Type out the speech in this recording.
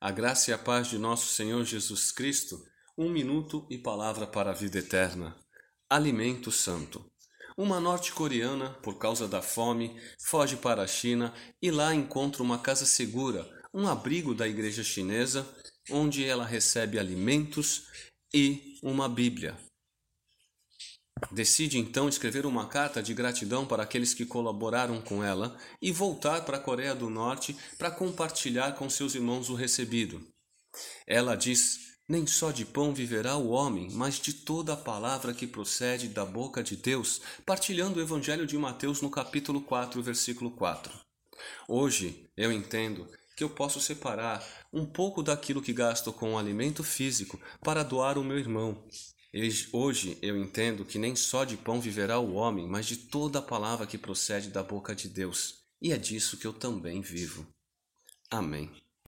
A graça e a paz de nosso Senhor Jesus Cristo, um minuto e palavra para a vida eterna. Alimento Santo. Uma norte-coreana, por causa da fome, foge para a China e lá encontra uma casa segura, um abrigo da igreja chinesa, onde ela recebe alimentos e uma Bíblia. Decide então escrever uma carta de gratidão para aqueles que colaboraram com ela e voltar para a Coreia do Norte para compartilhar com seus irmãos o recebido. Ela diz: Nem só de pão viverá o homem, mas de toda a palavra que procede da boca de Deus, partilhando o Evangelho de Mateus no capítulo 4, versículo 4. Hoje eu entendo que eu posso separar um pouco daquilo que gasto com o alimento físico para doar ao meu irmão, Hoje eu entendo que nem só de pão viverá o homem, mas de toda a palavra que procede da boca de Deus. E é disso que eu também vivo. Amém.